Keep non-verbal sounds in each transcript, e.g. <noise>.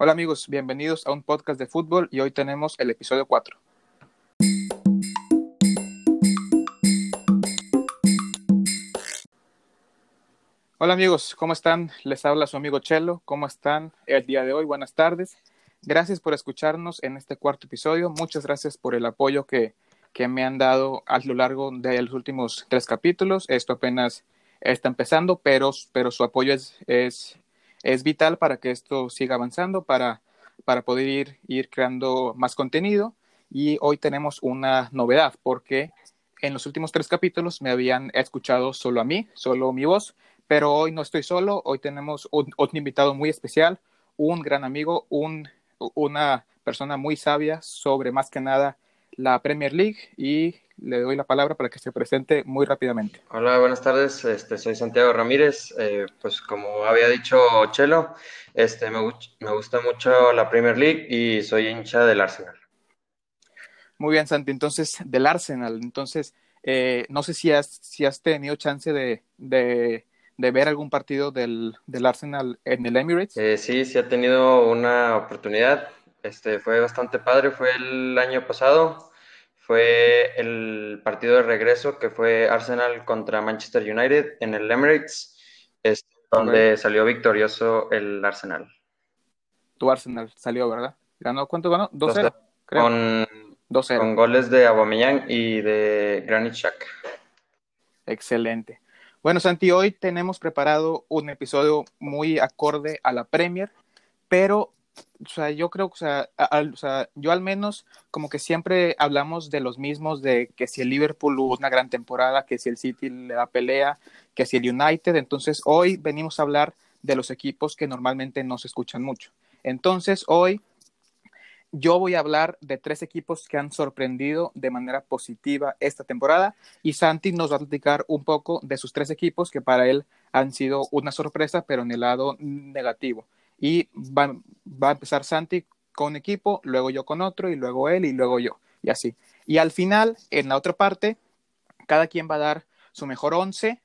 Hola amigos, bienvenidos a un podcast de fútbol y hoy tenemos el episodio 4. Hola amigos, ¿cómo están? Les habla su amigo Chelo. ¿Cómo están el día de hoy? Buenas tardes. Gracias por escucharnos en este cuarto episodio. Muchas gracias por el apoyo que, que me han dado a lo largo de los últimos tres capítulos. Esto apenas está empezando, pero, pero su apoyo es, es, es vital para que esto siga avanzando, para, para poder ir, ir creando más contenido. Y hoy tenemos una novedad, porque en los últimos tres capítulos me habían escuchado solo a mí, solo mi voz, pero hoy no estoy solo, hoy tenemos un, invitado muy especial, un gran amigo, un, una persona muy sabia sobre más que nada la Premier League y le doy la palabra para que se presente muy rápidamente. Hola, buenas tardes. Este, soy Santiago Ramírez. Eh, pues como había dicho Chelo, este, me, me, gusta mucho la Premier League y soy hincha del Arsenal. Muy bien, Santi. Entonces, del Arsenal. Entonces, eh, no sé si has, si has tenido chance de, de, de ver algún partido del, del, Arsenal en el Emirates. Eh, sí, sí he tenido una oportunidad. Este, fue bastante padre. Fue el año pasado fue el partido de regreso que fue Arsenal contra Manchester United en el Emirates, es donde okay. salió victorioso el Arsenal. Tu Arsenal salió, ¿verdad? ¿Ganó cuánto ganó? 2-0. Con, 2-0. Con goles de Aubameyang y de Granit Xhaka. Excelente. Bueno, Santi, hoy tenemos preparado un episodio muy acorde a la Premier, pero o sea, yo creo, o sea, al, yo al menos como que siempre hablamos de los mismos, de que si el Liverpool hubo una gran temporada, que si el City le da pelea, que si el United, entonces hoy venimos a hablar de los equipos que normalmente no se escuchan mucho. Entonces hoy yo voy a hablar de tres equipos que han sorprendido de manera positiva esta temporada y Santi nos va a platicar un poco de sus tres equipos que para él han sido una sorpresa, pero en el lado negativo y va, va, a empezar Santi con equipo, luego yo con otro, y luego él, y luego yo, y así. Y al final, en la otra parte, cada quien va a dar su mejor once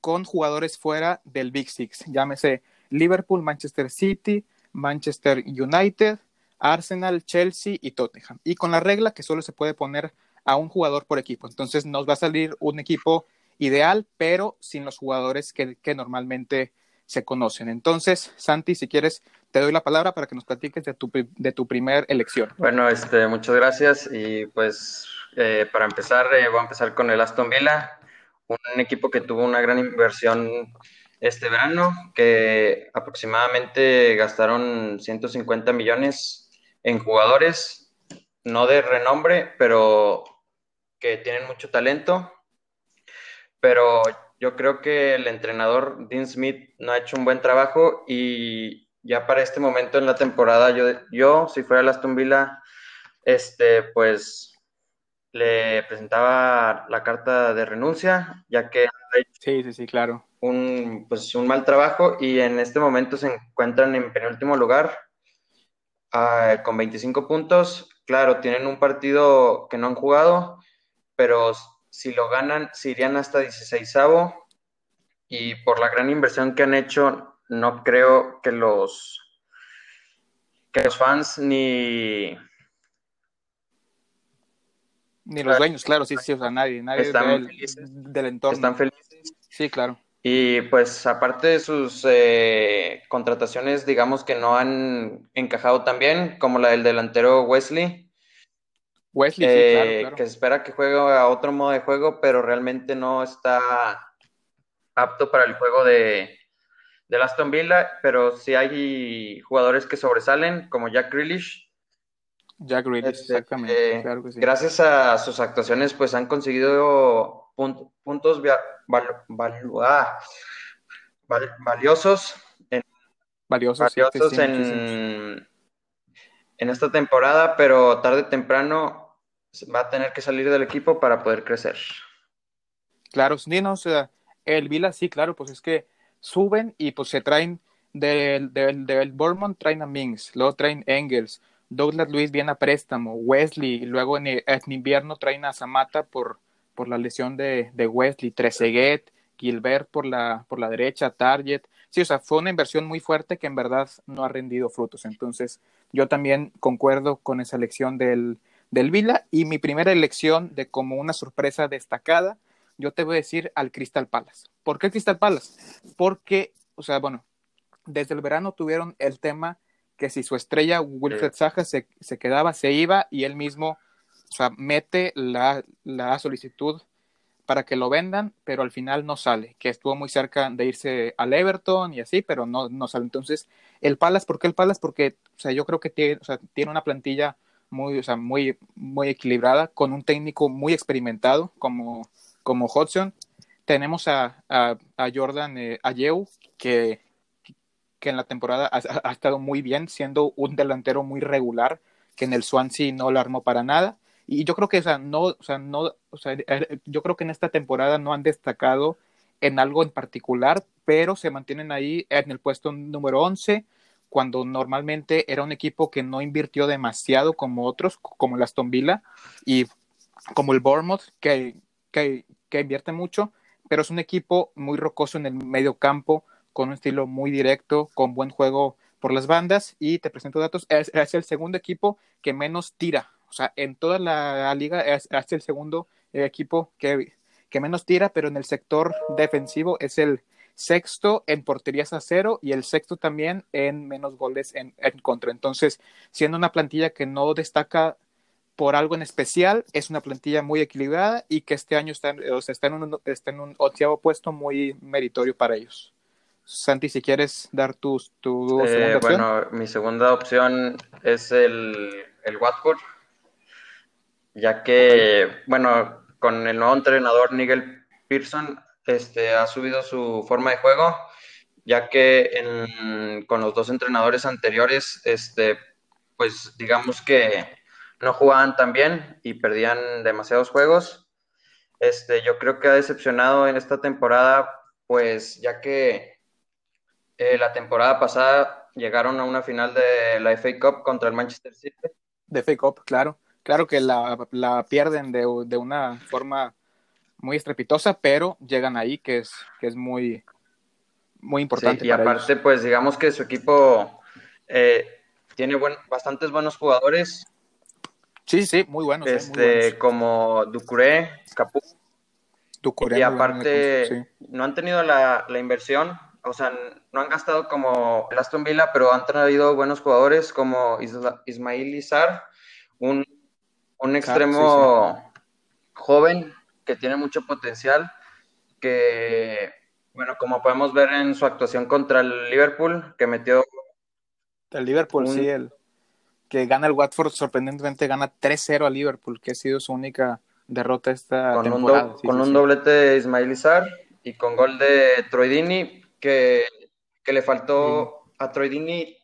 con jugadores fuera del Big Six, llámese Liverpool, Manchester City, Manchester United, Arsenal, Chelsea y Tottenham. Y con la regla que solo se puede poner a un jugador por equipo. Entonces nos va a salir un equipo ideal, pero sin los jugadores que, que normalmente se conocen. Entonces, Santi, si quieres, te doy la palabra para que nos platiques de tu, de tu primer elección. Bueno, este, muchas gracias y pues eh, para empezar, eh, voy a empezar con el Aston Villa, un equipo que tuvo una gran inversión este verano, que aproximadamente gastaron 150 millones en jugadores, no de renombre, pero que tienen mucho talento. Pero yo creo que el entrenador Dean Smith no ha hecho un buen trabajo y ya para este momento en la temporada, yo, yo si fuera el Aston Villa, este, pues le presentaba la carta de renuncia, ya que sí, sí, sí, claro. un, pues, un mal trabajo y en este momento se encuentran en penúltimo lugar uh, con 25 puntos. Claro, tienen un partido que no han jugado, pero si lo ganan, se irían hasta 16 y por la gran inversión que han hecho, no creo que los que los fans ni ni los dueños, claro, sí, sí, o sea, nadie, nadie están del, felices, del entorno. Están felices. Sí, claro. Y pues aparte de sus eh, contrataciones, digamos que no han encajado tan bien, como la del delantero Wesley, Wesley, eh, sí, claro, claro. que se espera que juegue a otro modo de juego, pero realmente no está apto para el juego de, de Aston Villa, pero sí hay jugadores que sobresalen, como Jack Grealish. Jack Grealish, este, exactamente. Eh, claro que sí. Gracias a sus actuaciones, pues han conseguido punt puntos val val ah, valiosos, en, valiosos, valiosos sí, en, en esta temporada, pero tarde o temprano va a tener que salir del equipo para poder crecer. Claro, sí, no, o sea, el Vila sí, claro, pues es que suben y pues se traen del, del, del traen a Mings, luego traen Engels, Douglas Luis viene a préstamo, Wesley, luego en, invierno traen a Zamata por, por la lesión de, de Wesley, Trezeguet, Gilbert por la, por la derecha, Target, sí, o sea, fue una inversión muy fuerte que en verdad no ha rendido frutos. Entonces, yo también concuerdo con esa elección del, del Vila y mi primera elección de como una sorpresa destacada, yo te voy a decir al Crystal Palace. ¿Por qué Crystal Palace? Porque, o sea, bueno, desde el verano tuvieron el tema que si su estrella Wilfred Saja se, se quedaba, se iba y él mismo, o sea, mete la, la solicitud para que lo vendan, pero al final no sale, que estuvo muy cerca de irse al Everton y así, pero no, no sale. Entonces, el Palace, ¿por qué el Palace? Porque, o sea, yo creo que tiene, o sea, tiene una plantilla muy, o sea, muy, muy equilibrada, con un técnico muy experimentado como, como Hudson. Tenemos a, a, Jordan eh, que, que en la temporada ha, estado muy bien, siendo un delantero muy regular, que en el Swansea no lo armó para nada. Y yo creo que, o no, o sea, no, o sea, eh, yo creo que en esta temporada no han destacado en algo en particular, pero se mantienen ahí en el puesto número 11, cuando normalmente era un equipo que no invirtió demasiado como otros, como el Aston Villa y como el Bournemouth, que, que, que invierte mucho, pero es un equipo muy rocoso en el medio campo, con un estilo muy directo, con buen juego por las bandas, y te presento datos, es, es el segundo equipo que menos tira. O sea, en toda la liga es, es el segundo equipo que, que, menos tira, pero en el sector defensivo es el sexto en porterías a cero y el sexto también en menos goles en, en contra. Entonces, siendo una plantilla que no destaca por algo en especial, es una plantilla muy equilibrada y que este año está, o sea, está en un, está en un onceavo puesto muy meritorio para ellos. Santi, si quieres dar tu, tu eh, segunda opción. Bueno, mi segunda opción es el, el Watford ya que, bueno, con el nuevo entrenador Nigel Pearson este, ha subido su forma de juego, ya que en, con los dos entrenadores anteriores, este, pues digamos que no jugaban tan bien y perdían demasiados juegos. Este, yo creo que ha decepcionado en esta temporada, pues ya que eh, la temporada pasada llegaron a una final de la FA Cup contra el Manchester City. De FA Cup, claro. Claro que la, pierden de, de, una forma muy estrepitosa, pero llegan ahí, que es, que es muy, muy importante. Sí, y aparte, ellos. pues digamos que su equipo eh, tiene buen, bastantes buenos jugadores. Sí, sí, muy buenos. Este, muy buenos. Como Ducuré, Capú. Ducuré y aparte, sí. no han tenido la, la, inversión, o sea, no han gastado como el Aston Villa, pero han traído buenos jugadores como Isla, Ismail Izar, un un extremo sí, sí. joven que tiene mucho potencial, que, bueno, como podemos ver en su actuación contra el Liverpool, que metió... El Liverpool, un... sí, el que gana el Watford, sorprendentemente gana 3-0 al Liverpool, que ha sido su única derrota esta con temporada. Un do, sí, con un doblete de Ismail Izar y con gol de Troidini, que, que le faltó a Troidini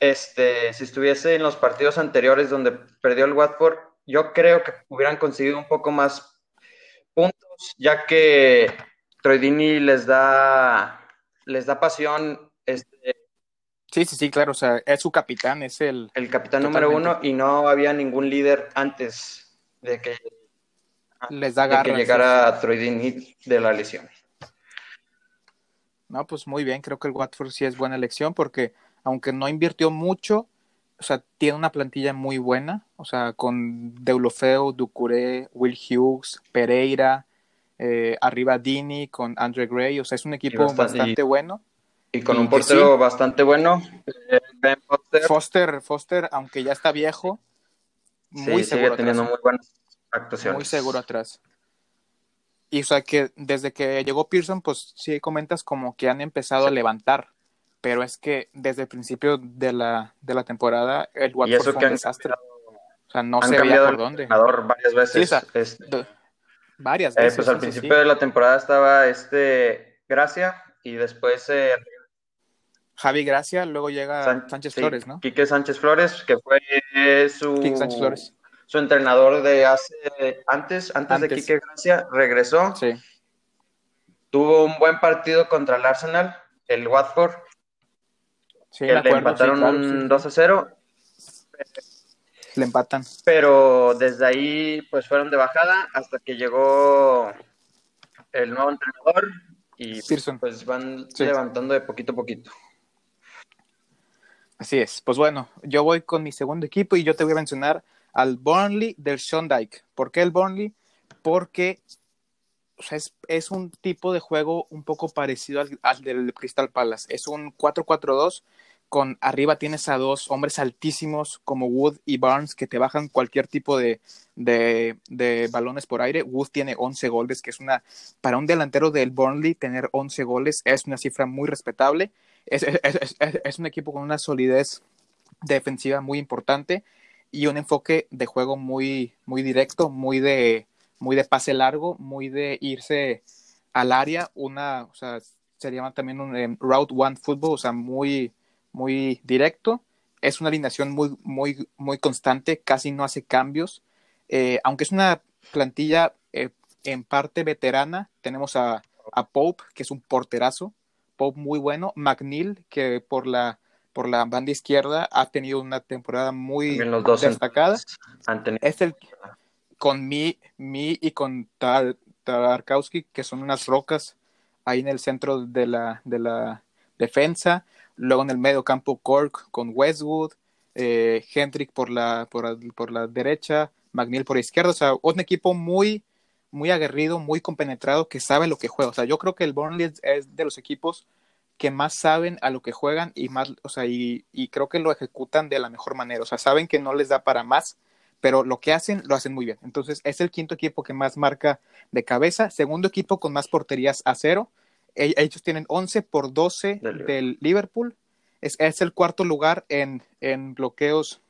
este, si estuviese en los partidos anteriores donde perdió el Watford, yo creo que hubieran conseguido un poco más puntos, ya que Troidini les da, les da pasión. Este, sí, sí, sí, claro, o sea, es su capitán, es el... El capitán totalmente. número uno y no había ningún líder antes de que, les da garra, de que llegara sí. Troidini de la lesión. No, pues muy bien, creo que el Watford sí es buena elección porque aunque no invirtió mucho, o sea, tiene una plantilla muy buena, o sea, con Deulofeu, Ducuré, Will Hughes, Pereira, eh, arriba Dini, con Andre Gray, o sea, es un equipo bastante, bastante y, bueno. Y con y un portero sí, bastante bueno, Ben Foster. Foster. Foster, aunque ya está viejo, muy sí, seguro sigue teniendo atrás. muy buenas actuaciones. Muy seguro atrás. Y o sea que desde que llegó Pearson, pues sí comentas como que han empezado sí. a levantar pero es que desde el principio de la, de la temporada el Watford fue un desastre. Cambiado, o sea, no se veía por dónde. varias veces. Sí, o sea, este, varias veces. Eh, pues al principio sí. de la temporada estaba este Gracia y después eh, Javi Gracia, luego llega San, Sánchez Flores, ¿no? Quique Sánchez Flores, que fue su, Sánchez Flores. su entrenador de hace antes, antes, antes. de Quique Gracia, regresó. Sí. Tuvo un buen partido contra el Arsenal, el Watford, Sí, que le empataron sí, claro, un sí. 2 a 0. Le empatan. Pero desde ahí pues fueron de bajada hasta que llegó el nuevo entrenador, y pues van levantando de poquito a poquito. Así es. Pues bueno, yo voy con mi segundo equipo y yo te voy a mencionar al Burnley del Sean Dyke. ¿Por qué el Burnley? Porque es, un tipo de juego un poco parecido al, al del Crystal Palace. Es un 4-4-2 con arriba tienes a dos hombres altísimos como Wood y Barnes que te bajan cualquier tipo de, balones por aire. Wood tiene 11 goles, que es una, para un delantero del Burnley, tener 11 goles es una cifra muy respetable. Es, un equipo con una solidez defensiva muy importante y un enfoque de juego muy, muy directo, muy de, muy de pase largo, muy de irse al área, una, o sea, se llama también un um, route one football, o sea, muy, muy directo. Es una alineación muy, muy, muy constante, casi no hace cambios. Eh, aunque es una plantilla eh, en parte veterana, tenemos a, a, Pope, que es un porterazo, Pope muy bueno, McNeil, que por la, por la banda izquierda ha tenido una temporada muy destacada. Es el con mi, mi y con Tarkowski, que son unas rocas ahí en el centro de la, de la defensa. Luego en el medio campo Cork con Westwood, eh, Hendrick por la, por, por, la derecha, McNeil por la izquierda. O sea, un equipo muy, muy aguerrido, muy compenetrado, que sabe lo que juega. O sea, yo creo que el Burnley es de los equipos que más saben a lo que juegan y más, o sea, y, y, creo que lo ejecutan de la mejor manera. O sea, saben que no les da para más, pero lo que hacen, lo hacen muy bien. Entonces, es el quinto equipo que más marca de cabeza, segundo equipo con más porterías a cero, ellos tienen 11 por 12 del, Liverpool. Es, es, el cuarto lugar en, en bloqueos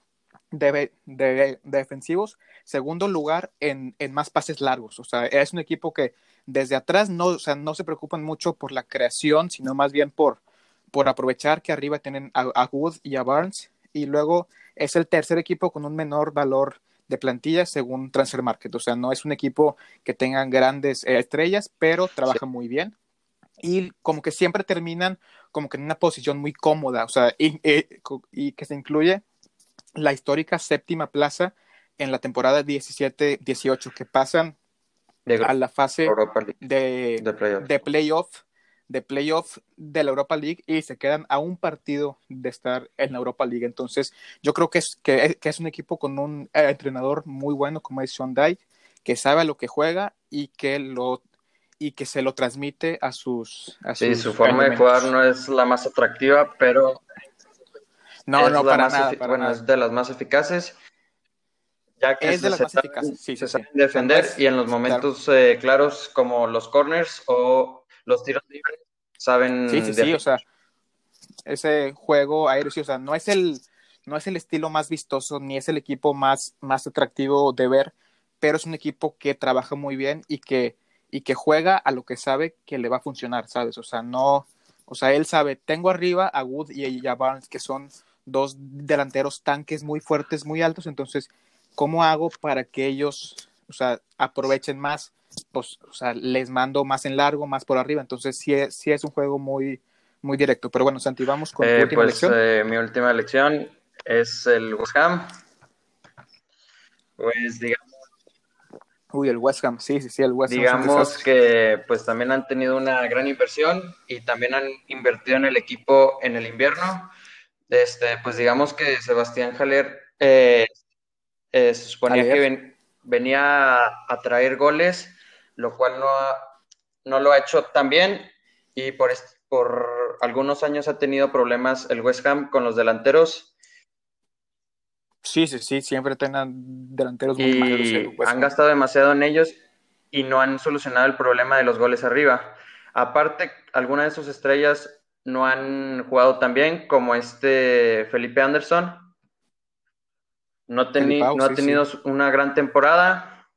de, de, defensivos. Segundo lugar en, en, más pases largos. O sea, es un equipo que desde atrás no, o sea, no se preocupan mucho por la creación, sino más bien por, por aprovechar que arriba tienen a, Wood y a Barnes. Y luego es el tercer equipo con un menor valor de plantilla según Transfer Market. O sea, no es un equipo que tenga grandes eh, estrellas, pero trabaja muy bien y como que siempre terminan como que en una posición muy cómoda, o sea, y, que se incluye la histórica séptima plaza en la temporada 17-18, que pasan a la fase de, de, playoff de playoff de la Europa League y se quedan a un partido de estar en la Europa League. Entonces, yo creo que es, que, es un equipo con un eh, entrenador muy bueno como es Sean Dyke, que sabe a lo que juega y que lo y que se lo transmite a sus... A sí, su forma de jugar no es la más atractiva, pero... No, no, para nada. bueno, es de las más eficaces. Ya que es de las más eficaces, sí, se saben defender y en los momentos eh, claros como los corners o los tiros libres saben... Sí, sí, sí, o sea, ese juego aéreo, sí, o sea, no es el, no es el estilo más vistoso ni es el equipo más, más atractivo de ver, pero es un equipo que trabaja muy bien y que y que juega a lo que sabe que le va a funcionar, ¿sabes? O sea, no, o sea, él sabe, tengo arriba a Wood y a Barnes, que son dos delanteros tanques muy fuertes, muy altos, entonces, ¿cómo hago para que ellos, o sea, aprovechen más? Pues, o sea, les mando más en largo, más por arriba, entonces sí, sí es un juego muy, muy directo. Pero bueno, Santi, vamos con eh, última pues, eh, mi última elección es el West Ham. Pues digamos Uy, el West Ham, sí, sí, sí, el West Ham. Digamos que pues también han tenido una gran inversión y también han invertido en el equipo en el invierno. Este, pues digamos que Sebastián Jaler eh, eh, se suponía que venía a, traer goles, lo cual no, no lo ha hecho tan bien y por, por algunos años ha tenido problemas el West Ham con los delanteros Sí, sí, sí, siempre tengan delanteros muy y Han gastado demasiado en ellos y no han solucionado el problema de los goles arriba. Aparte, algunas de sus estrellas no han jugado tan bien como este Felipe Anderson. No, no ha tenido una gran temporada.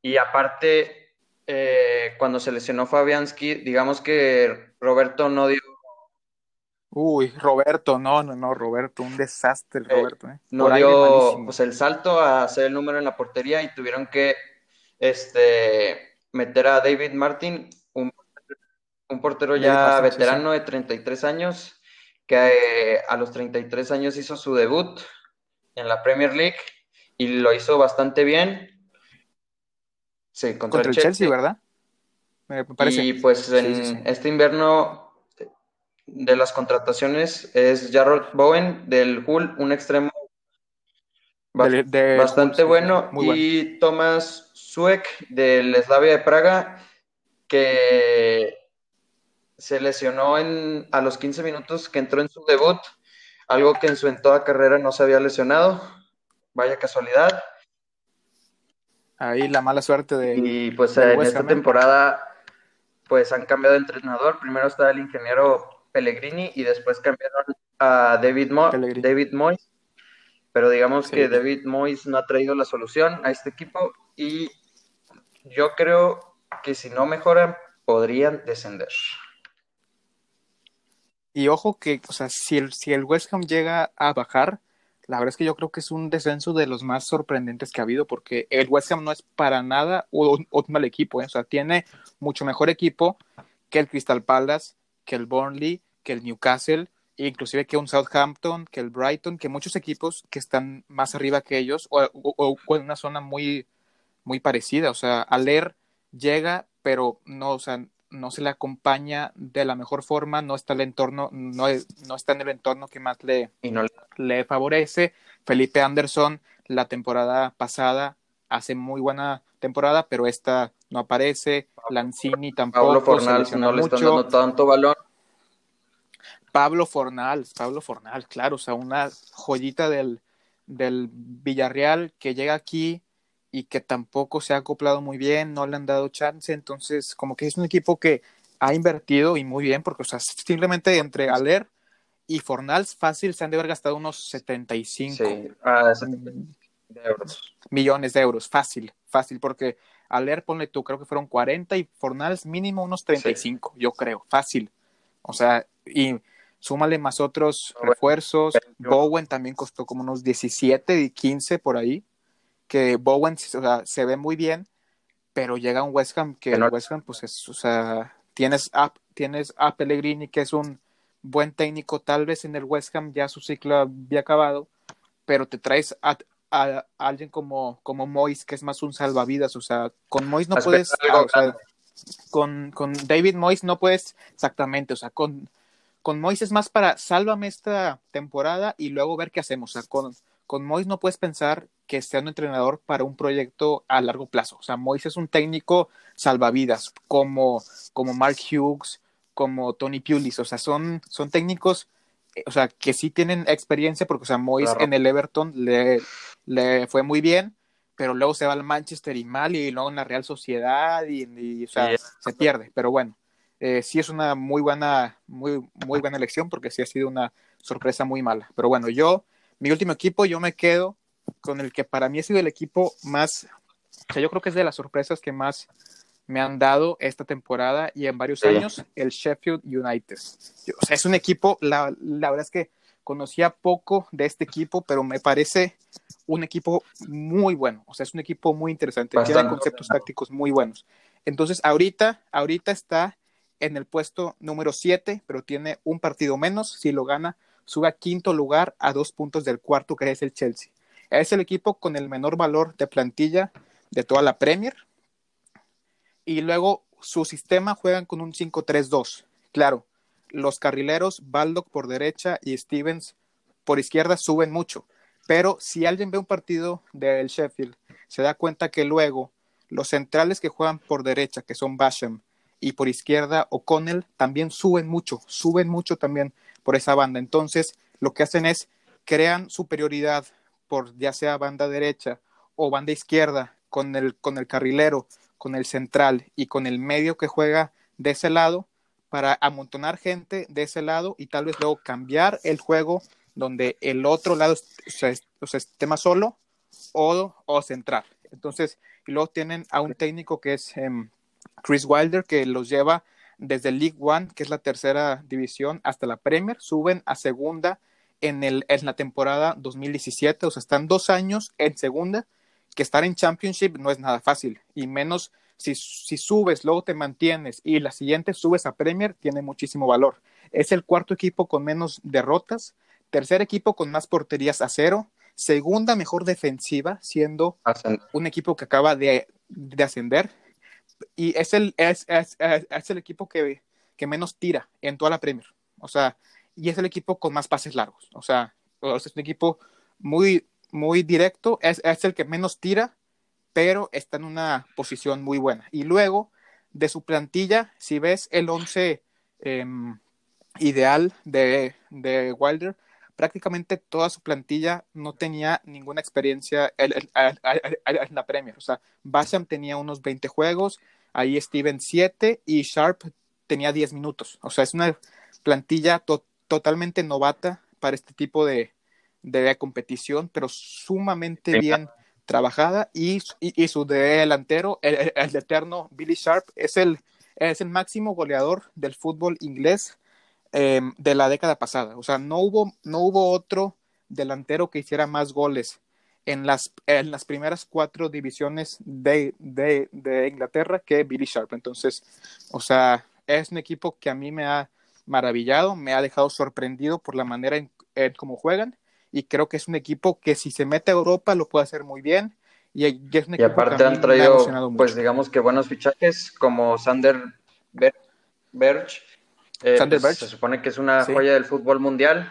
Y aparte, eh, cuando se lesionó Fabianski, digamos que Roberto no dio Uy, Roberto, no, no, no, Roberto, un desastre, eh, Roberto. Eh. No dio pues, el salto a hacer el número en la portería y tuvieron que este, meter a David Martin, un, portero ya veterano de 33 años, que eh, a los 33 años hizo su debut en la Premier League y lo hizo bastante bien. Sí, contra, el Chelsea, ¿verdad? me parece. Y pues en este invierno de las contrataciones es Jarrod Bowen del Hull, un extremo bastante bueno, y Thomas Suek del Slavia de Praga, que se lesionó en, a los 15 minutos que entró en su debut, algo que en su en toda carrera no se había lesionado. Vaya casualidad. Ahí la mala suerte de. Y pues en esta ¿eh? temporada, pues han cambiado de entrenador. Primero está el ingeniero Pellegrini y después cambiaron a David, Mo David Moyes. Pero digamos que David Moyes no ha traído la solución a este equipo y yo creo que si no mejoran, podrían descender. Y ojo que, o sea, si el, si el West Ham llega a bajar, la verdad es que yo creo que es un descenso de los más sorprendentes que ha habido, porque el West Ham no es para nada un, mal equipo, ¿eh? o sea, tiene mucho mejor equipo que el Crystal Palace, que el Burnley, que el Newcastle, inclusive que un Southampton, que el Brighton, que muchos equipos que están más arriba que ellos, o, o en una zona muy, muy parecida, o sea, Aler llega, pero no, o sea, no se le acompaña de la mejor forma, no está el entorno, no, no está en el entorno que más le, le favorece. Felipe Anderson, la temporada pasada, hace muy buena temporada, pero esta no aparece. Lanzini tampoco. Pablo Fornal no le están dando tanto balón. Pablo Fornal, Pablo Fornal, claro, o sea, una joyita del, del Villarreal que llega aquí y que tampoco se ha acoplado muy bien, no le han dado chance, entonces como que es un equipo que ha invertido y muy bien, porque o sea, simplemente entre Aler y Fornals fácil se han de haber gastado unos 75 ah, millones de euros, fácil, fácil, porque Aler, ponle tú, creo que fueron 40 y Fornals mínimo unos 35, yo creo, fácil. O sea, y súmale más otros refuerzos. Bowen también costó como unos 17 y 15 por ahí que Bowen se ve muy bien, pero llega un West Ham que el West Ham, pues es, o sea, tienes a, tienes a Pellegrini, que es un buen técnico, tal vez en el West Ham ya su ciclo había acabado, pero te traes a, alguien como, como Moyes, que es más un salvavidas, o sea, con Moyes no puedes, con, con David Moyes no puedes exactamente, o sea, con, con Moyes es más para sálvame esta temporada y luego ver qué hacemos, o sea, con, con Moyes no puedes pensar que sea un entrenador para un proyecto a largo plazo. O sea, Moyes es un técnico salvavidas, como, como Mark Hughes, como Tony Pulis. O sea, son, son técnicos, eh, o sea, que sí tienen experiencia, porque, o sea, Moyes en el Everton le, le fue muy bien, pero luego se va al Manchester y mal, y luego en la Real Sociedad, y, o sea, se pierde. Pero bueno, eh, sí es una muy buena, muy, muy buena elección, porque sí ha sido una sorpresa muy mala. Pero bueno, yo, mi último equipo, yo me quedo con el que para mí ha sido el equipo más, o sea, yo creo que es de las sorpresas que más me han dado esta temporada y en varios años, el Sheffield United. o sea, es un equipo, la, la, verdad es que conocía poco de este equipo, pero me parece un equipo muy bueno, o sea, es un equipo muy interesante, tiene conceptos tácticos muy buenos. Entonces, ahorita, ahorita está en el puesto número 7, pero tiene un partido menos, si lo gana, sube a quinto lugar a dos puntos del cuarto, que es el Chelsea. Es el equipo con el menor valor de plantilla de toda la Premier. Y luego su sistema juegan con un 5-3-2. Claro, los carrileros, Baldock por derecha y Stevens por izquierda suben mucho. Pero si alguien ve un partido del Sheffield, se da cuenta que luego los centrales que juegan por derecha, que son Basham, y por izquierda O'Connell, también suben mucho, suben mucho también por esa banda. Entonces, lo que hacen es crean superioridad por ya sea banda derecha o banda izquierda, con el, con el carrilero, con el central y con el medio que juega de ese lado, para amontonar gente de ese lado y tal vez luego cambiar el juego donde el otro lado se, esté más solo o, o central. Entonces, y luego tienen a un técnico que es em, Chris Wilder, que los lleva desde League One, que es la tercera división, hasta la Premier, suben a segunda en, el, en la temporada 2017, o sea, están dos años en segunda, que estar en Championship no es nada fácil, y menos si, si subes, luego te mantienes y la siguiente subes a Premier, tiene muchísimo valor. Es el cuarto equipo con menos derrotas, tercer equipo con más porterías a cero, segunda mejor defensiva, siendo un equipo que acaba de, de ascender. Y es el, es, es, es el equipo que, que, menos tira en toda la Premier. O sea, y es el equipo con más pases largos. O sea, es un equipo muy, muy directo, es, es el que menos tira, pero está en una posición muy buena. Y luego, de su plantilla, si ves el 11 eh, ideal de, de Wilder, prácticamente toda su plantilla no tenía ninguna experiencia en, la Premier. O sea, Basham tenía unos 20 juegos, ahí Steven 7 y Sharp tenía 10 minutos. O sea, es una plantilla totalmente novata para este tipo de, de competición, pero sumamente bien trabajada y, y, su delantero, el, el, eterno Billy Sharp, es el, es el máximo goleador del fútbol inglés eh, de la década pasada. O sea, no hubo, no hubo otro delantero que hiciera más goles en las, en las primeras cuatro divisiones de, de, de, Inglaterra que Billy Sharp. Entonces, o sea, es un equipo que a mí me ha maravillado, me ha dejado sorprendido por la manera en, en cómo juegan y creo que es un equipo que si se mete a Europa lo puede hacer muy bien. Y, es un equipo y aparte han traído, pues digamos que buenos fichajes como Sander Berch, eh, pues, se supone que es una joya del fútbol mundial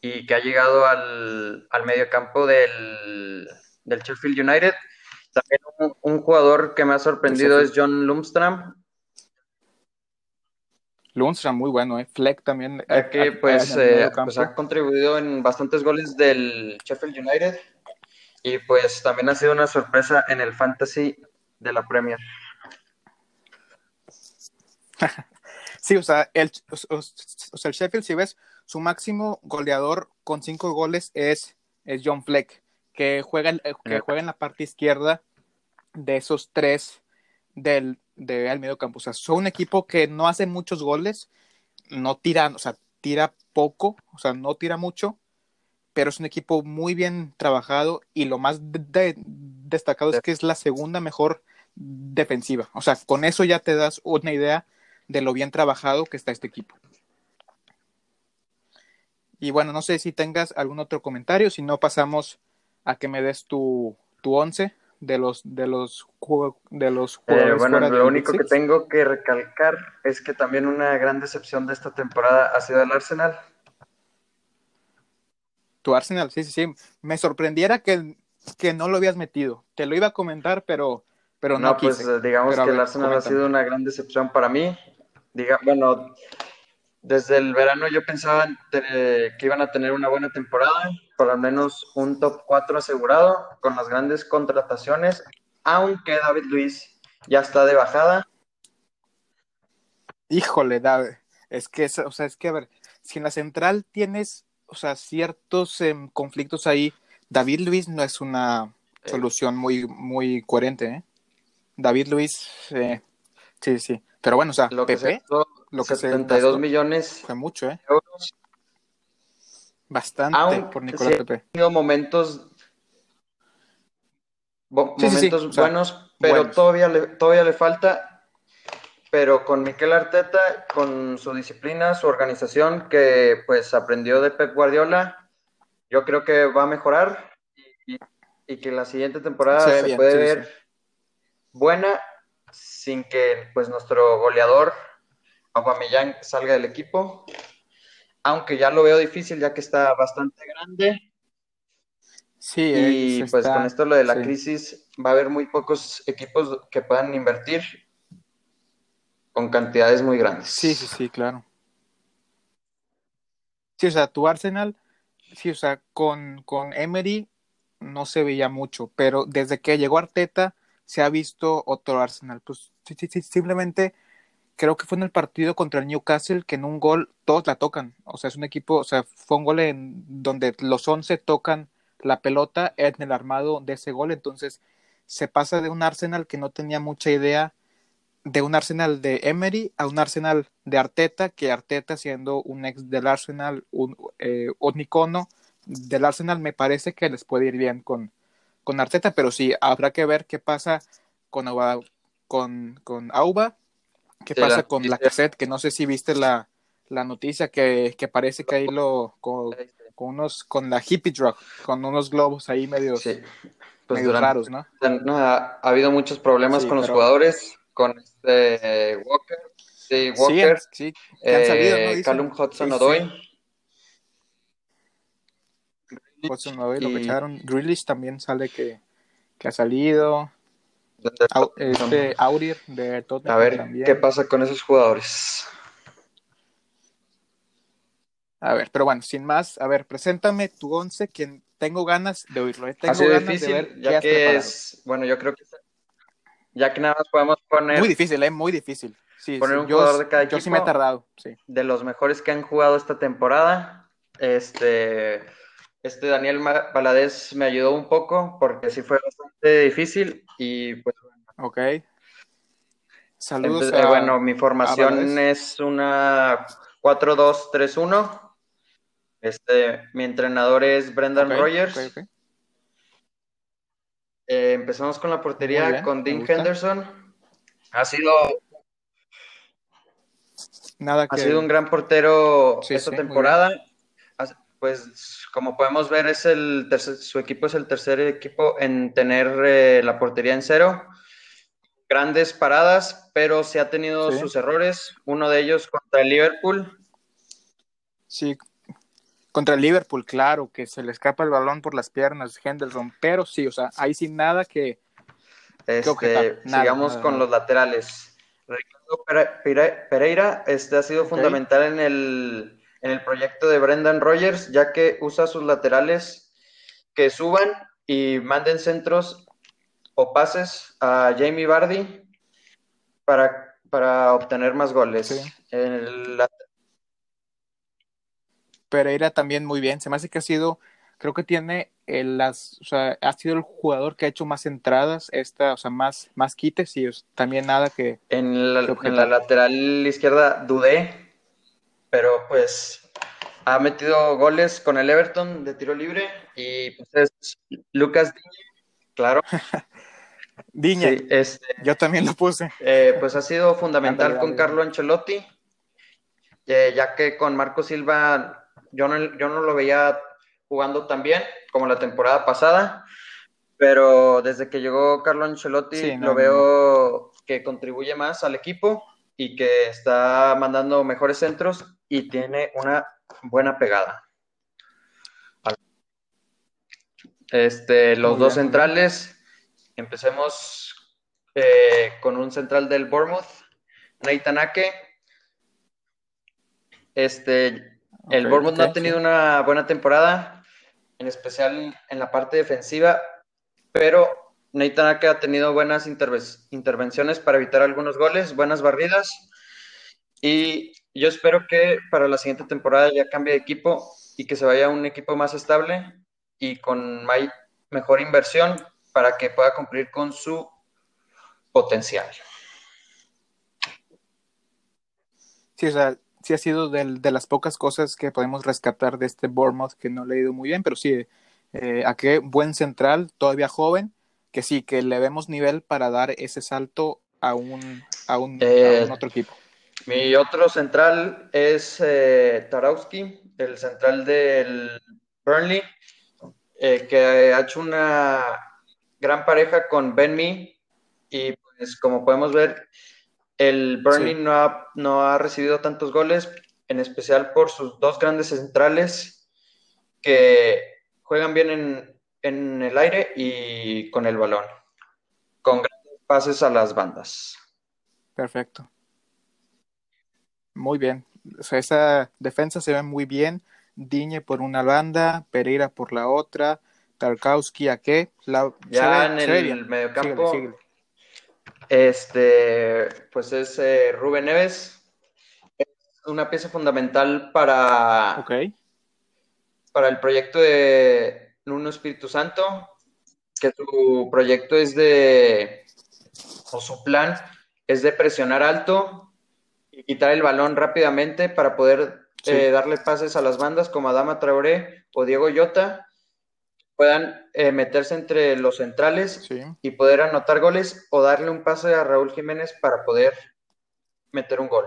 y que ha llegado al, al medio campo del, del, Sheffield United. También un, jugador que me ha sorprendido es John Lundstram. Lundstram, muy bueno, ¿eh? Fleck también. Ya que pues, eh, pues, ha contribuido en bastantes goles del Sheffield United y pues también ha sido una sorpresa en el fantasy de la Premier. <laughs> Sí, o sea, el, o, sea, el Sheffield, si ves, su máximo goleador con cinco goles es, es John Fleck, que juega, eh, que juega en la parte izquierda de esos tres del, del medio campo. O sea, son un equipo que no hace muchos goles, no tira, o sea, tira poco, o sea, no tira mucho, pero es un equipo muy bien trabajado y lo más destacado es que es la segunda mejor defensiva. O sea, con eso ya te das una idea de lo bien trabajado que está este equipo. Y bueno, no sé si tengas algún otro comentario, si no pasamos a que me des tu, tu once de los de los de los eh, bueno, lo único que tengo que recalcar es que también una gran decepción de esta temporada ha sido el Arsenal. Tu Arsenal, sí, sí, sí. Me sorprendiera que, que no lo habías metido. Te lo iba a comentar, pero, pero no, no pues digamos que el Arsenal ha sido una gran decepción para mí diga, bueno, desde el verano yo pensaba que iban a tener una buena temporada, por al menos un top 4 asegurado, con las grandes contrataciones, aunque David Luis ya está de bajada. Híjole, David, es que, o sea, es que, a ver, si en la central tienes, o sea, ciertos em, conflictos ahí, David Luis no es una eh. solución muy, muy coherente, ¿eh? David Luis, eh, sí, sí. Pero bueno, o sea, lo que se lo que 72 millones fue mucho, ¿eh? Euros. Bastante por Nicolás Pepe. Ha tenido momentos momentos buenos, pero todavía le todavía le falta pero con Miquel Arteta, con su disciplina, su organización que pues aprendió de Pep Guardiola, yo creo que va a mejorar y, que la siguiente temporada se, puede ver buena sin que pues nuestro goleador Aubameyang salga del equipo, aunque ya lo veo difícil ya que está bastante grande. Sí, y pues con esto lo de la crisis va a haber muy pocos equipos que puedan invertir con cantidades muy grandes. Sí, sí, sí, claro. Sí, o sea, tu Arsenal, sí, o sea, con, con Emery no se veía mucho, pero desde que llegó Arteta se ha visto otro Arsenal. Pues sí, sí, simplemente creo que fue en el partido contra el Newcastle que en un gol todos la tocan. O sea, es un equipo, o sea, fue un gol en donde los 11 tocan la pelota en el armado de ese gol. Entonces se pasa de un Arsenal que no tenía mucha idea de un Arsenal de Emery a un Arsenal de Arteta, que Arteta siendo un ex del Arsenal, un, eh, un icono del Arsenal, me parece que les puede ir bien con, con Arteta, pero sí, habrá que ver qué pasa con, con, con Auba, qué pasa con la cassette, que no sé si viste la, la noticia que, que, parece que ahí lo con, con, unos con la hippie drug, con unos globos ahí medio, pues raros, ¿no? Ha, habido muchos problemas con los jugadores con este Walker, sí, Walker, sí, sí han salido, ¿no? Eh, Callum Hudson Odoi. Odoi lo echaron. Grealish también sale que, que ha salido. Este Aurier de Tottenham A ver, ¿qué pasa con esos jugadores? A ver, pero bueno, sin más, a ver, preséntame tu once, quien tengo ganas de oírlo. ¿eh? Tengo sido ganas difícil, de ver ya que es, bueno, yo creo que ya que nada más podemos poner. Muy difícil, ¿eh? Muy difícil. Sí, poner un jugador de cada equipo. Yo sí me he tardado, sí. De los mejores que han jugado esta temporada. Este, este Daniel Valadez me ayudó un poco porque sí fue bastante difícil y pues bueno. Ok. Saludos. a bueno, mi formación es una 4-2-3-1. Este, mi entrenador es Brendan Rogers. Eh, empezamos con la portería con Dean Henderson. Ha sido. Nada Ha sido un gran portero esta temporada. Pues, como podemos ver, es el su equipo es el tercer equipo en tener eh, la portería en cero. Grandes paradas, pero sí ha tenido sus errores. Uno de ellos contra el Liverpool. Sí, contra el Liverpool, claro, que se le escapa el balón por las piernas, Henderson, pero sí, o sea, ahí sin nada que... Este, sigamos con los laterales. Ricardo Pereira este, ha sido fundamental en el, en el proyecto de Brendan Rogers, ya que usa sus laterales que suban y manden centros o pases a Jamie Vardy para, para obtener más goles. En el, Pereira también muy bien. Se me hace que ha sido, creo que tiene el, las, o sea, ha sido el jugador que ha hecho más entradas, esta, o sea, más, más quites y también nada que. En la, en la lateral izquierda dudé, pero pues ha metido goles con el Everton de tiro libre y pues es Lucas Diñe, claro. <laughs> Diñe, este, yo también lo puse. Eh, pues ha sido fundamental con Carlo Ancelotti, eh, ya que con Marco Silva yo no, yo no lo veía jugando tan bien como la temporada pasada, pero desde que llegó Carlo Ancelotti lo veo que contribuye más al equipo y que está mandando mejores centros y tiene una buena pegada. Este, los dos centrales, empecemos eh, con un central del Bournemouth, Nathan Ake. Este, el Bournemouth no ha tenido una buena temporada, en especial en la parte defensiva, pero Nathan Ake ha tenido buenas intervenciones para evitar algunos goles, buenas barridas, y yo espero que para la siguiente temporada ya cambie de equipo y que se vaya a un equipo más estable y con mejor inversión para que pueda cumplir con su potencial. Sí, o sea, sí ha sido de, las pocas cosas que podemos rescatar de este Bournemouth que no le ha ido muy bien, pero sí, eh, a qué buen central, todavía joven, que sí, que le vemos nivel para dar ese salto a un, a un, eh, otro equipo. Mi otro central es eh, Tarowski, el central del Burnley, eh, que ha hecho una gran pareja con Ben Mee y pues como podemos ver, el Burnley no, ha, no ha recibido tantos goles, en especial por sus dos grandes centrales que juegan bien en, en el aire y con el balón, con grandes pases a las bandas. Perfecto. Muy bien. O sea, esa defensa se ve muy bien. Diñe por una banda, Pereira por la otra, Tarkowski a qué. La, ya en el mediocampo este, pues es eh, Rubén Neves. Es una pieza fundamental para, para el proyecto de Nuno Espíritu Santo, que su proyecto es de, o su plan es de presionar alto y quitar el balón rápidamente para poder eh, darle pases a las bandas como Adama Traoré o Diego Llota puedan eh, meterse entre los centrales y poder anotar goles o darle un pase a Raúl Jiménez para poder meter un gol.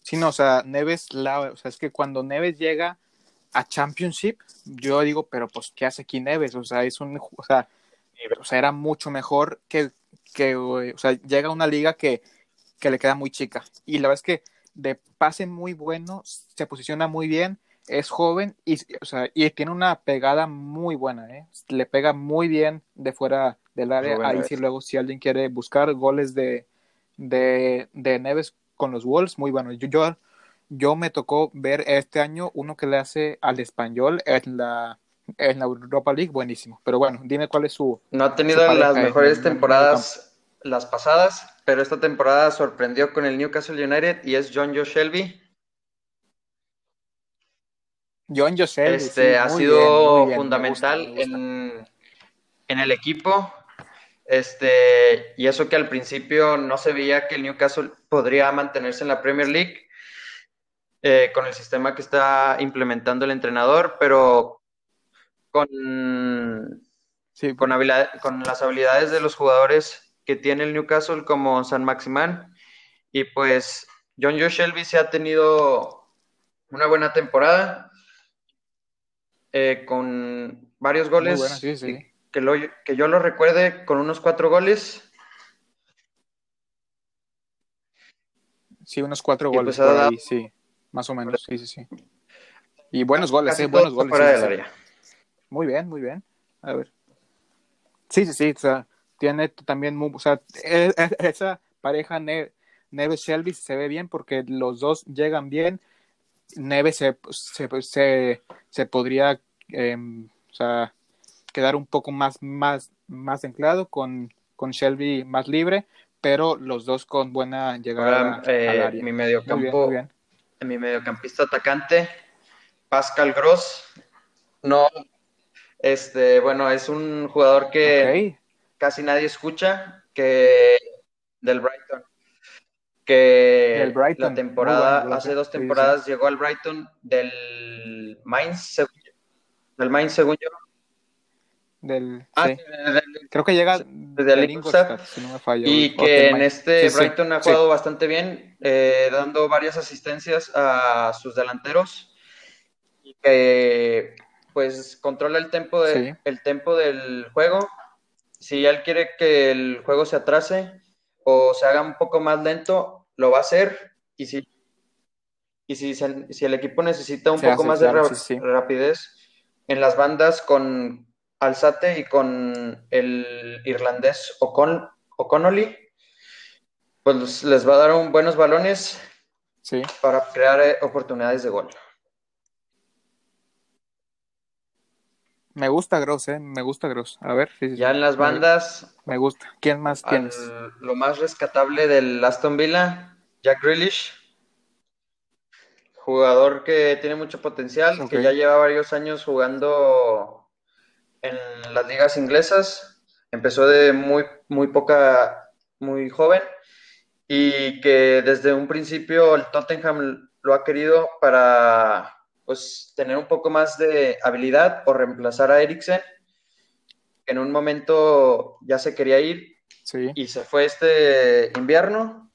Sí, no, o sea, Neves, la, o sea, es que cuando Neves llega a Championship, yo digo, pero pues, ¿qué hace aquí Neves? O sea, es un, o sea, o sea, era mucho mejor que, que o sea, llega a una liga que, que le queda muy chica. Y la verdad es que de pase muy bueno, se posiciona muy bien, es joven y, o sea, y tiene una pegada muy buena, ¿eh? le pega muy bien de fuera del área. Ahí sí luego si alguien quiere buscar goles de, de, de Neves con los Wolves, muy bueno. Yo, yo, yo me tocó ver este año uno que le hace al español en la, en la Europa League, buenísimo. Pero bueno, dime cuál es su... No ha tenido las mejores temporadas las pasadas, pero esta temporada sorprendió con el Newcastle United y es John Joe Shelby. John Joe Shelby. Este, ha sido fundamental en, en el equipo. Este, y eso que al principio no se veía que el Newcastle podría mantenerse en la Premier League eh, con el sistema que está implementando el entrenador, pero con, sí. con, con las habilidades de los jugadores que tiene el Newcastle como San Maximán. Y pues John Joe Shelby se ha tenido una buena temporada eh, con varios goles. Que, lo, que yo lo recuerde con unos cuatro goles. Sí, unos cuatro goles pues por ahí, sí, más o menos, sí, sí, sí. Y buenos goles, sí, buenos goles. Muy bien, muy bien. A ver. Sí, sí, sí, o sea, tiene también, o sea, e, e, esa pareja Neves Shelby se ve bien porque los dos llegan bien. Neves se, se, se, podría em, o sea, quedar un poco más, más, más anclado con, con Shelby más libre, pero los dos con buena llegada eh, al área. Mi mediocampo, mi mediocampista atacante, Pascal Gross, no, este, bueno, es un jugador que casi nadie escucha, que del Brighton. Que la temporada, hace dos temporadas llegó al Brighton del Mainz, del Mainz, según yo. Del, ah, Creo que llega desde el Ingolstadt, si no me fallo, y que en este Brighton ha jugado bastante bien, eh, dando varias asistencias a sus delanteros y que pues controla el tempo de, el tempo del juego. Si él quiere que el juego se atrase o se haga un poco más lento, lo va a hacer. Y si, y si, si el equipo necesita un poco más de rapidez, en las bandas con Alzate y con el irlandés O'Con O'Connolly, pues les va a dar un, buenos balones para crear eh, oportunidades de gol. Me gusta Gross, ¿eh? Me gusta Gross. A ver. ya en las bandas. Me gusta. ¿Quién más? ¿Quién es? Lo más rescatable del Aston Villa, Jack Grealish. Jugador que tiene mucho potencial, que ya lleva varios años jugando en las ligas inglesas. Empezó de muy, muy poca, muy joven. Y que desde un principio el Tottenham lo ha querido para pues tener un poco más de habilidad o reemplazar a Eriksen, en un momento ya se quería ir y se fue este invierno.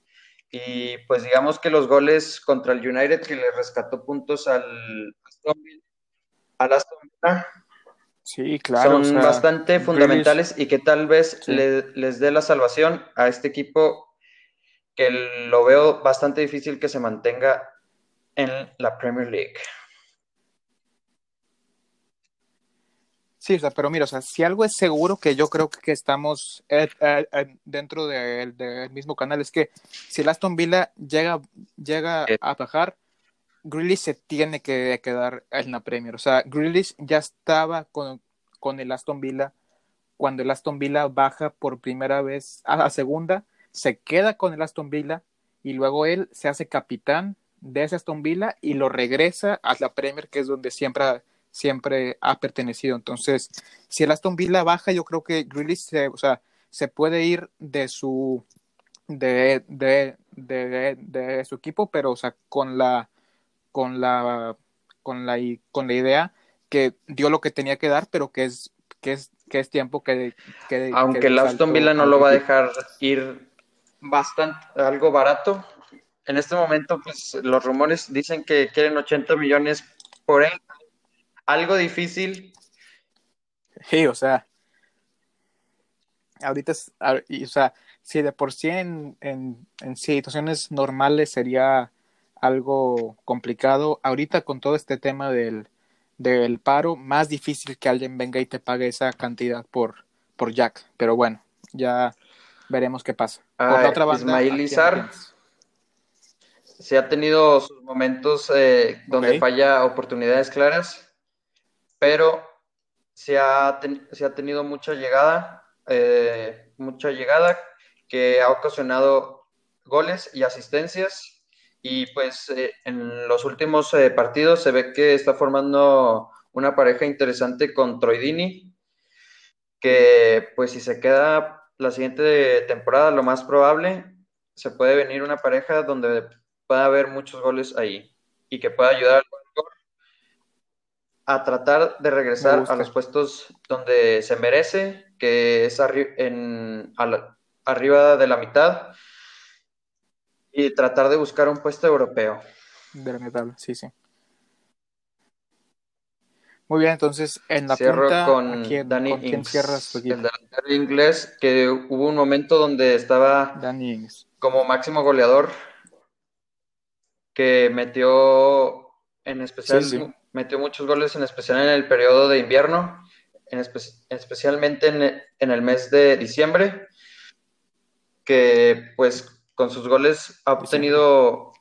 Y pues digamos que los goles contra el United que le rescató puntos al Aston Villa, sí, claro, son bastante fundamentales y que tal vez les dé la salvación a este equipo que lo veo bastante difícil que se mantenga en la Premier League. Sí, o sea, pero mira, o sea, si algo es seguro que yo creo que estamos eh, eh, eh, dentro del mismo canal es que si el Aston Villa llega, llega a bajar, Grealish se tiene que quedar en la Premier. O sea, Grealish ya estaba con, con el Aston Villa cuando el Aston Villa baja por primera vez a la segunda, se queda con el Aston Villa y luego él se hace capitán de ese Aston Villa y lo regresa a la Premier, que es donde siempre siempre ha pertenecido. Entonces, si el Aston Villa baja, yo creo que Grealish se, o sea, se puede ir de su de, de, de, de, su equipo, pero o sea, con la con la con la con la idea que dio lo que tenía que dar, pero que es que es que es tiempo que, que aunque el Aston Villa no lo va a dejar ir bastante algo barato. En este momento, pues los rumores dicen que quieren 80 millones por él, algo difícil. Sí, o sea. ahorita, es, o sea, si de por sí en, en, en, situaciones normales sería algo complicado, ahorita con todo este tema del, del paro, más difícil que alguien venga y te pague esa cantidad por, por Jack. Pero bueno, ya veremos qué pasa. Por la otra banda, Ismail se ha tenido sus momentos eh, donde falla oportunidades claras, pero se ha, se ha tenido mucha llegada, eh, mucha llegada que ha ocasionado goles y asistencias. Y pues eh, en los últimos partidos se ve que está formando una pareja interesante con Troidini, que pues si se queda la siguiente temporada, lo más probable, se puede venir una pareja donde pueda haber muchos goles ahí y que pueda ayudar al a tratar de regresar a los puestos donde se merece, que es en, arriba de la mitad, y tratar de buscar un puesto europeo. De la mitad, sí, sí. Muy bien, entonces en la Cierro con Dani ¿con quién cierras el delantero inglés, que hubo un momento donde estaba como máximo goleador que metió en especial, metió muchos goles en especial en el periodo de invierno, en especialmente en, el mes de diciembre, que pues con sus goles ha obtenido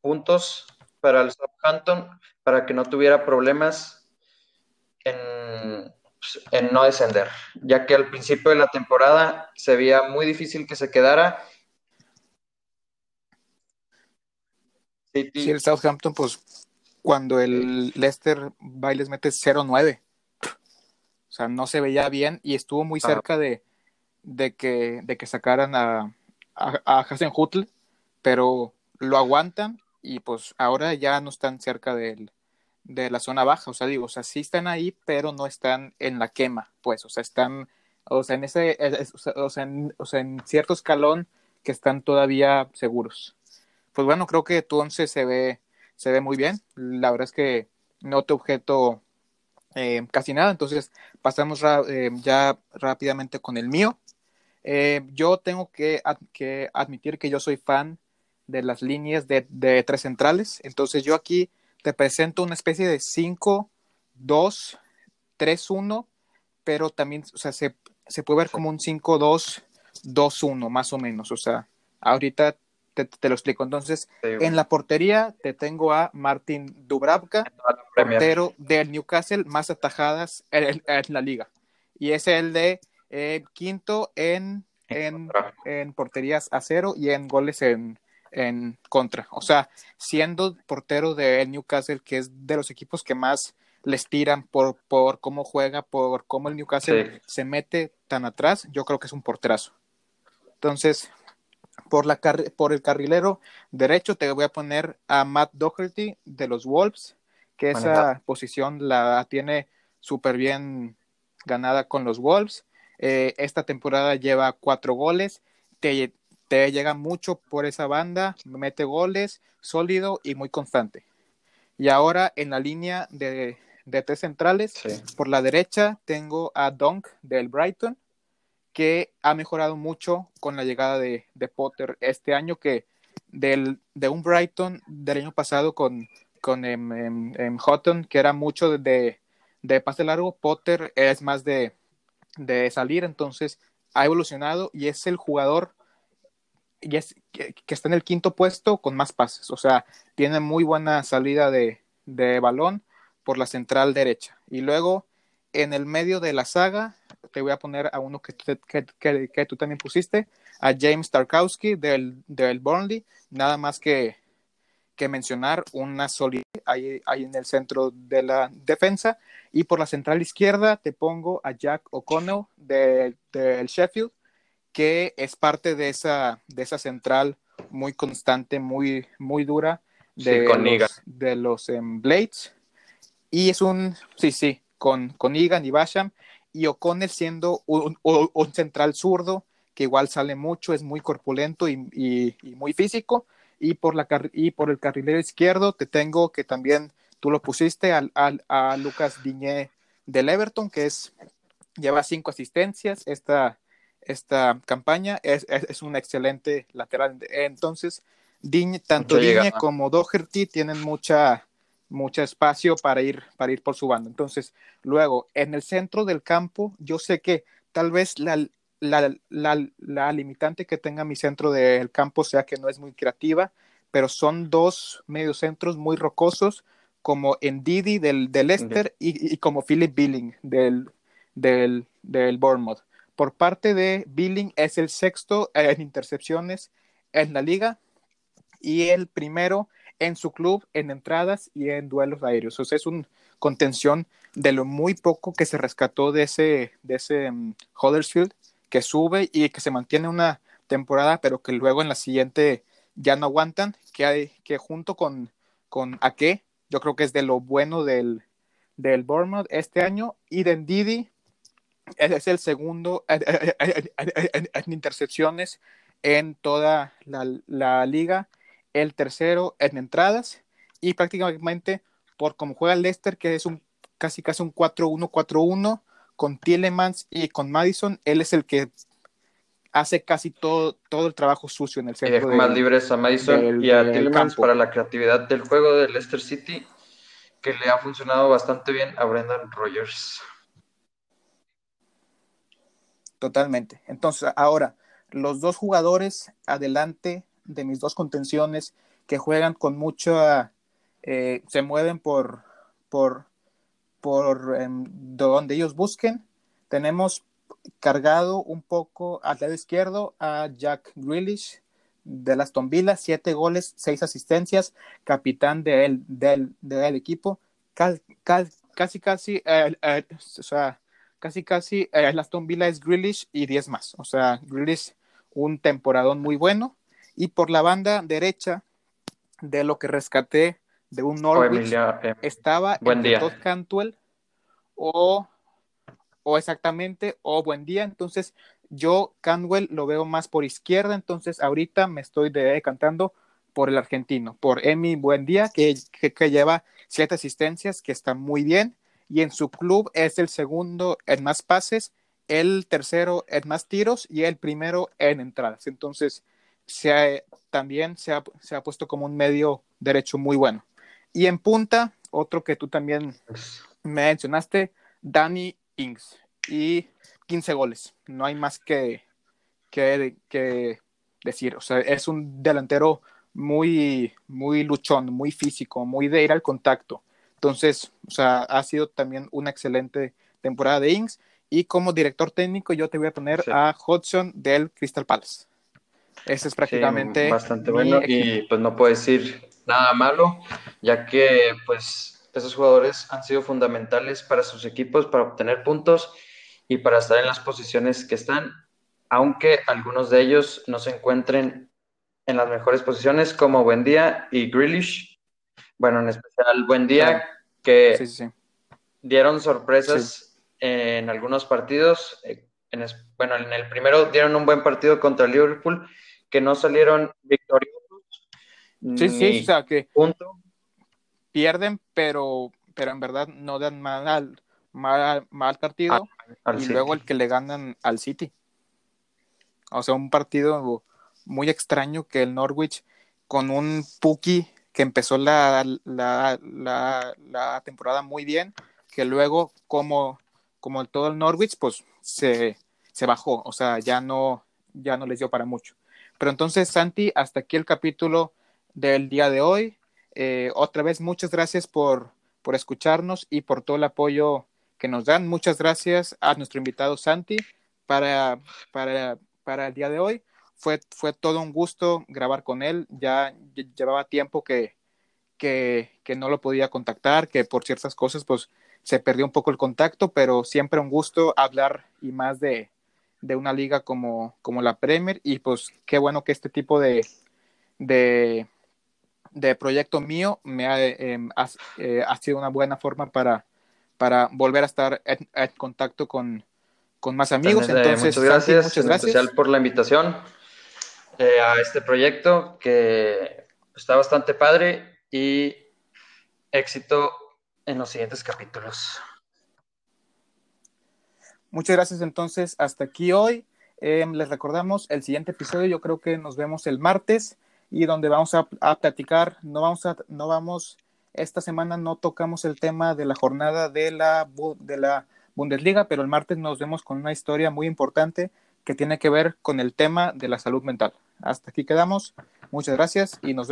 puntos para el Southampton para que no tuviera problemas en, en no descender, ya que al principio de la temporada se veía muy difícil que se quedara Sí, el Southampton, pues cuando el Leicester va y les mete 0-9. O sea, no se veía bien y estuvo muy cerca de, de, que, de que sacaran a, a, a pero lo aguantan y pues ahora ya no están cerca de la zona baja. O sea, digo, o sea, sí están ahí, pero no están en la quema, pues, o sea, están, o sea, en ese, o sea, en, o sea, en cierto escalón que están todavía seguros pues bueno, creo que tu once se ve, se ve muy bien. La verdad es que no te objeto eh, casi nada, entonces pasamos eh, ya rápidamente con el mío. Eh, yo tengo que, que, admitir que yo soy fan de las líneas de, de, tres centrales, entonces yo aquí te presento una especie de 5, 2, 3, 1, pero también, o sea, se, se puede ver como un 5, 2, 2, 1, más o menos, o sea, ahorita te, lo explico. Entonces, en la portería te tengo a Martin Dubravka, portero del Newcastle, más atajadas en, la liga. Y es el de eh, quinto en, en, en, porterías a cero y en goles en, en contra. O sea, siendo portero del Newcastle, que es de los equipos que más les tiran por, por cómo juega, por cómo el Newcastle se mete tan atrás, yo creo que es un porterazo. Entonces, por, la por el carrilero derecho te voy a poner a Matt Doherty de los Wolves, que esa posición la tiene súper bien ganada con los Wolves. Eh, esta temporada lleva cuatro goles, te, te, llega mucho por esa banda, mete goles, sólido y muy constante. Y ahora en la línea de, de tres centrales, por la derecha tengo a Dunk del Brighton, que ha mejorado mucho con la llegada de, Potter este año, que del, de un Brighton del año pasado con, con em, em, em, Houghton, que era mucho de, de pase largo, Potter es más de, de salir, entonces ha evolucionado y es el jugador y es, que, está en el quinto puesto con más pases, o sea, tiene muy buena salida de, de balón por la central derecha. Y luego en el medio de la saga te voy a poner a uno que, que, tú también pusiste, a James Tarkowski del, del Burnley, nada más que, que mencionar una solidez ahí, ahí, en el centro de la defensa. Y por la central izquierda te pongo a Jack O'Connell del Sheffield, que es parte de esa, de esa central muy constante, muy, muy dura de los, de los em, Blades. Y es un, sí, sí, con, con Egan y Basham y O'Connell siendo un, central zurdo, que igual sale mucho, es muy corpulento y, muy físico. Y por, la, y por el carrilero izquierdo te tengo que también tú lo pusiste al, a Lucas Diñé del Everton, que es, lleva cinco asistencias esta, esta campaña. Es, es, un excelente lateral. Entonces, tanto Digne como Doherty tienen mucha, mucho espacio para ir, para ir por su banda. Entonces, luego, en el centro del campo, yo sé que tal vez la, la, la, limitante que tenga mi centro del campo sea que no es muy creativa, pero son dos mediocentros muy rocosos, como Ndidi del, del Leicester y, y, como Philip Billing del, del, del Bournemouth. Por parte de Billing es el sexto en intercepciones en la liga y el primero en su club en entradas y en duelos aéreos. O sea, es una contención de lo muy poco que se rescató de ese, de ese um, Huddersfield, que sube y que se mantiene una temporada, pero que luego en la siguiente ya no aguantan, que, hay, que junto con, con Ake, yo creo que es de lo bueno del, del Bournemouth este año, y de Ndidi es el segundo <laughs> en, intercepciones en toda la, liga el tercero en entradas y prácticamente por como juega Leicester, que es un casi casi un 4-1-4-1 con Tielemans y con Madison, él es el que hace casi todo, todo el trabajo sucio en el centro. Y más libres a Madison y a Tielemans para la creatividad del juego de Leicester City, que le ha funcionado bastante bien a Brendan Rogers. Totalmente. Entonces, ahora, los dos jugadores adelante de mis dos contenciones que juegan con mucha, eh, se mueven por, por, por em, donde ellos busquen. Tenemos cargado un poco al lado izquierdo a Jack Grealish de las Villa, siete goles, seis asistencias, capitán del, del, del equipo, casi casi, eh, eh, o sea, casi casi el Aston Villa es Grealish y diez más, o sea, Grealish un temporadón muy bueno, y por la banda derecha, de lo que rescaté de un Norwich, eh, estaba buen día. Todd Cantwell o, o exactamente, o buen día. Entonces, yo Cantwell lo veo más por izquierda, entonces ahorita me estoy decantando por el argentino, por Emi Buendía, que, que, que, lleva siete asistencias, que está muy bien, y en su club es el segundo en más pases, el tercero en más tiros y el primero en entradas. Entonces, se también se ha, se ha, puesto como un medio derecho muy bueno. Y en punta, otro que tú también mencionaste, Danny Ings, y 15 goles. No hay más que, que, que decir. O sea, es un delantero muy, muy luchón, muy físico, muy de ir al contacto. Entonces, o sea, ha sido también una excelente temporada de Ings. Y como director técnico, yo te voy a poner a Hudson del Crystal Palace. Ese es prácticamente. bastante bueno y pues no puedo decir nada malo, ya que pues esos jugadores han sido fundamentales para sus equipos, para obtener puntos y para estar en las posiciones que están, aunque algunos de ellos no se encuentren en las mejores posiciones como Buendía y Grealish. Bueno, en especial Buendía, que dieron sorpresas en algunos partidos. Eh, en, bueno, en el primero dieron un buen partido contra Liverpool que no salieron victoriosos. Sí, sí, o sea que pierden, pero, pero en verdad no dan mal, mal, mal partido y luego el que le ganan al City. O sea, un partido muy extraño que el Norwich con un Puki que empezó la, la, la, temporada muy bien, que luego como, como todo el Norwich, pues se, se bajó, o sea, ya no, ya no les dio para mucho. Pero entonces, Santi, hasta aquí el capítulo del día de hoy. Eh, otra vez, muchas gracias por, por escucharnos y por todo el apoyo que nos dan. Muchas gracias a nuestro invitado Santi para, para, para el día de hoy. Fue, fue todo un gusto grabar con él. Ya llevaba tiempo que, que, que, no lo podía contactar, que por ciertas cosas pues se perdió un poco el contacto, pero siempre un gusto hablar y más de, de una liga como, como la Premier y pues qué bueno que este tipo de, de, de proyecto mío me ha, em, eh, ha, sido una buena forma para, para volver a estar en, contacto con, con, más amigos. Entonces, muchas gracias, muchas gracias. En especial por la invitación eh, a este proyecto que está bastante padre y éxito en los siguientes capítulos. Muchas gracias entonces. Hasta aquí hoy. Em, les recordamos el siguiente episodio, yo creo que nos vemos el martes y donde vamos a, a, platicar, no vamos a, no vamos, esta semana no tocamos el tema de la jornada de la, de la Bundesliga, pero el martes nos vemos con una historia muy importante que tiene que ver con el tema de la salud mental. Hasta aquí quedamos. Muchas gracias y nos vemos.